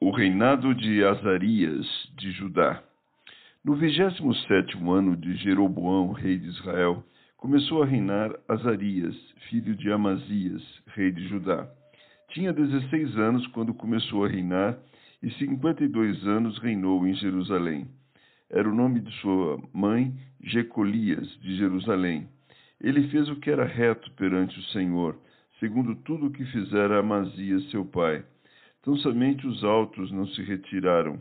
o reinado de Azarias de Judá. No vigésimo sétimo ano de Jeroboão, rei de Israel, começou a reinar Azarias, filho de Amazias, rei de Judá. Tinha dezesseis anos quando começou a reinar e cinquenta e dois anos reinou em Jerusalém. Era o nome de sua mãe, Jecolias, de Jerusalém. Ele fez o que era reto perante o Senhor, segundo tudo o que fizera Amazias, seu pai Tão somente os altos não se retiraram.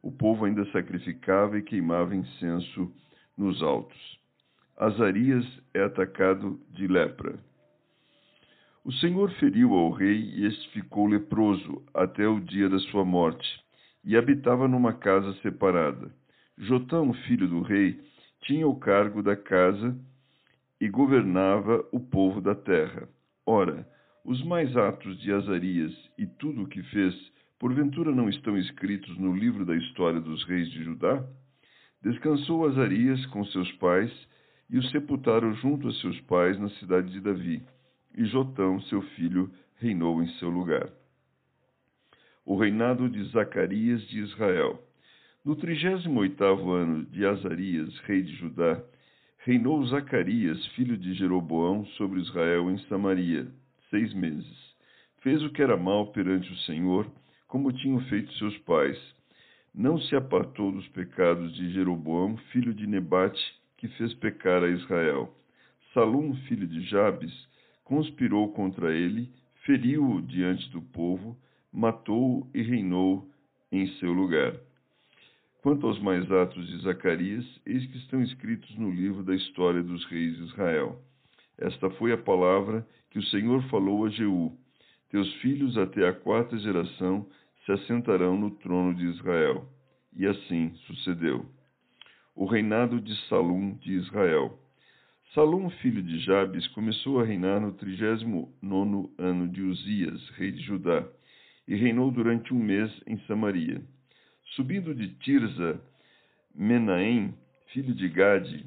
O povo ainda sacrificava e queimava incenso nos altos. Azarias é atacado de lepra. O Senhor feriu ao rei e este ficou leproso até o dia da sua morte, e habitava numa casa separada. Jotão, filho do rei, tinha o cargo da casa e governava o povo da terra. Ora, os mais atos de Azarias e tudo o que fez, porventura não estão escritos no livro da história dos reis de Judá? Descansou Azarias com seus pais e o sepultaram junto a seus pais na cidade de Davi, e Jotão, seu filho, reinou em seu lugar. O reinado de Zacarias de Israel. No trigésimo oitavo ano de Azarias, rei de Judá, reinou Zacarias, filho de Jeroboão, sobre Israel em Samaria, seis meses. Fez o que era mal perante o Senhor, como tinham feito seus pais. Não se apartou dos pecados de Jeroboão, filho de Nebate, que fez pecar a Israel. Salum, filho de Jabes, conspirou contra ele, feriu-o diante do povo, matou-o e reinou em seu lugar. Quanto aos mais atos de Zacarias, eis que estão escritos no livro da história dos reis de Israel. Esta foi a palavra que o Senhor falou a Jeú: Teus filhos até a quarta geração se assentarão no trono de Israel. E assim sucedeu. O reinado de Salum de Israel. Salum, filho de Jabes, começou a reinar no trigésimo nono ano de Uzias, rei de Judá, e reinou durante um mês em Samaria. Subindo de Tirza, Menahem, filho de Gade,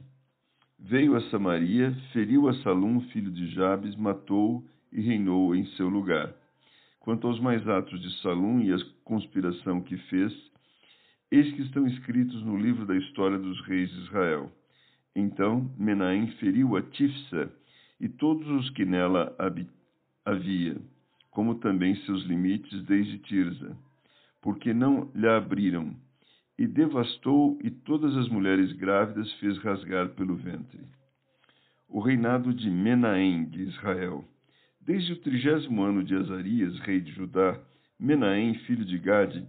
Veio a Samaria, feriu a Salum, filho de Jabes, matou e reinou em seu lugar. Quanto aos mais atos de Salum e a conspiração que fez, eis que estão escritos no livro da história dos reis de Israel. Então Menahem feriu a Tifsa e todos os que nela havia, como também seus limites desde Tirza, porque não lhe abriram e devastou, e todas as mulheres grávidas fez rasgar pelo ventre. O reinado de Menahem de Israel. Desde o trigésimo ano de Azarias, rei de Judá, Menahem, filho de Gade,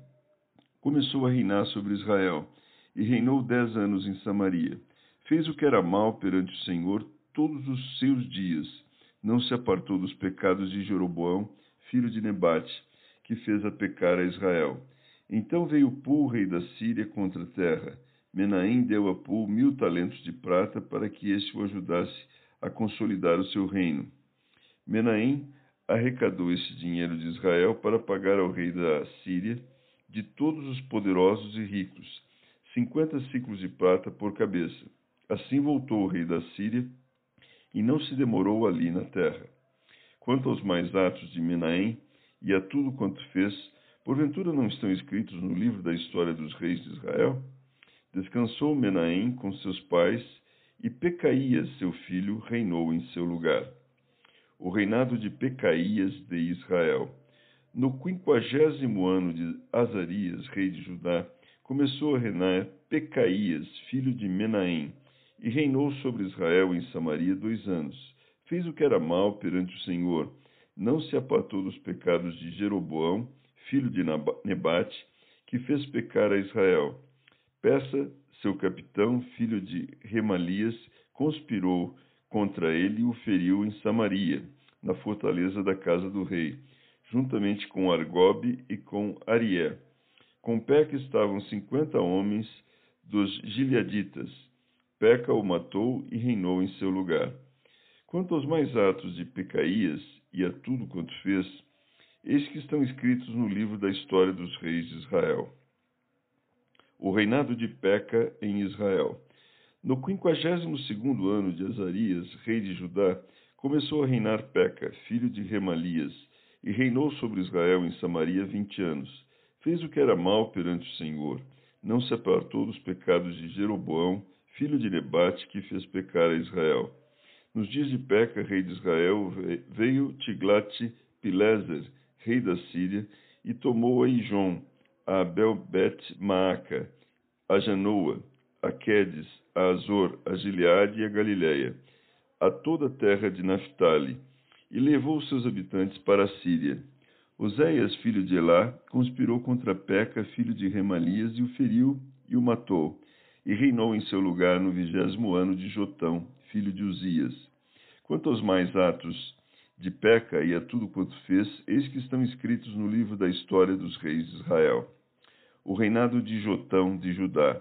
começou a reinar sobre Israel, e reinou dez anos em Samaria. Fez o que era mal perante o Senhor todos os seus dias. Não se apartou dos pecados de Jeroboão, filho de Nebate, que fez a pecar a Israel então veio Pul, rei da Síria, contra a terra. Menahem deu a Pul mil talentos de prata para que este o ajudasse a consolidar o seu reino. Menahem arrecadou esse dinheiro de Israel para pagar ao rei da Síria de todos os poderosos e ricos, cinquenta ciclos de prata por cabeça. Assim voltou o rei da Síria e não se demorou ali na terra. Quanto aos mais atos de Menahem e a tudo quanto fez, Porventura não estão escritos no livro da história dos reis de Israel? Descansou Menahem com seus pais, e Pecaías, seu filho, reinou em seu lugar. O reinado de Pecaías de Israel. No quinquagésimo ano de Azarias, rei de Judá, começou a reinar Pecaías, filho de Menahem, e reinou sobre Israel em Samaria dois anos. Fez o que era mal perante o Senhor, não se apartou dos pecados de Jeroboão, filho de Nebate, que fez pecar a Israel. Peça, seu capitão, filho de Remalias, conspirou contra ele e o feriu em Samaria, na fortaleza da casa do rei, juntamente com Argobe e com Arié. Com Peca estavam cinquenta homens dos Gileaditas. Peca o matou e reinou em seu lugar. Quanto aos mais atos de Pecaías e a tudo quanto fez, eis que estão escritos no livro da história dos reis de Israel. O reinado de Peca em Israel. No quinquagésimo segundo ano de Azarias, rei de Judá, começou a reinar Peca, filho de Remalias, e reinou sobre Israel em Samaria vinte anos. Fez o que era mal perante o Senhor. Não se apartou dos pecados de Jeroboão, filho de Nebate, que fez pecar a Israel. Nos dias de Peca, rei de Israel, veio Tiglat-Pileser, rei da Síria, e tomou a Ijon, a Abel-Bet-Maaca, a Janoa, a Quedes, a Azor, a Gileade e a Galiléia, a toda a terra de Naphtali, e levou seus habitantes para a Síria. Oséias, filho de Elá, conspirou contra Peca, filho de Remalias, e o feriu e o matou, e reinou em seu lugar no vigésimo ano de Jotão, filho de Uzias. Quanto aos mais atos de Peca e a tudo quanto fez, eis que estão escritos no livro da história dos reis de Israel. O reinado de Jotão de Judá.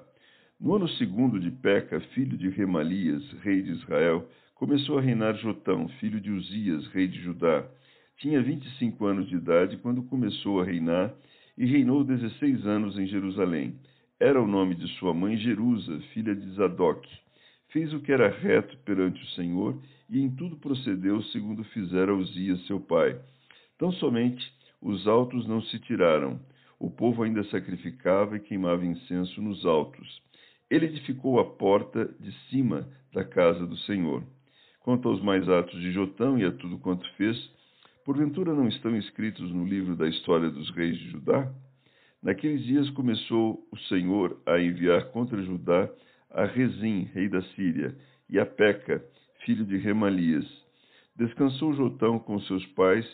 No ano segundo de Peca, filho de Remalias, rei de Israel, começou a reinar Jotão, filho de Uzias, rei de Judá. Tinha vinte e cinco anos de idade quando começou a reinar e reinou dezesseis anos em Jerusalém. Era o nome de sua mãe Jerusa, filha de Zadok. Fez o que era reto perante o Senhor e em tudo procedeu segundo fizera Uzias seu pai. Tão somente os altos não se tiraram. O povo ainda sacrificava e queimava incenso nos altos. Ele edificou a porta de cima da casa do Senhor. Quanto aos mais atos de Jotão e a tudo quanto fez, porventura não estão escritos no livro da história dos reis de Judá? Naqueles dias começou o Senhor a enviar contra Judá a Rezim, rei da Síria, e a Peca, filho de Remalias. Descansou Jotão com seus pais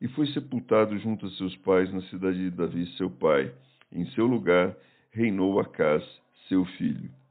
e foi sepultado junto a seus pais na cidade de Davi, seu pai. Em seu lugar reinou Acás, seu filho.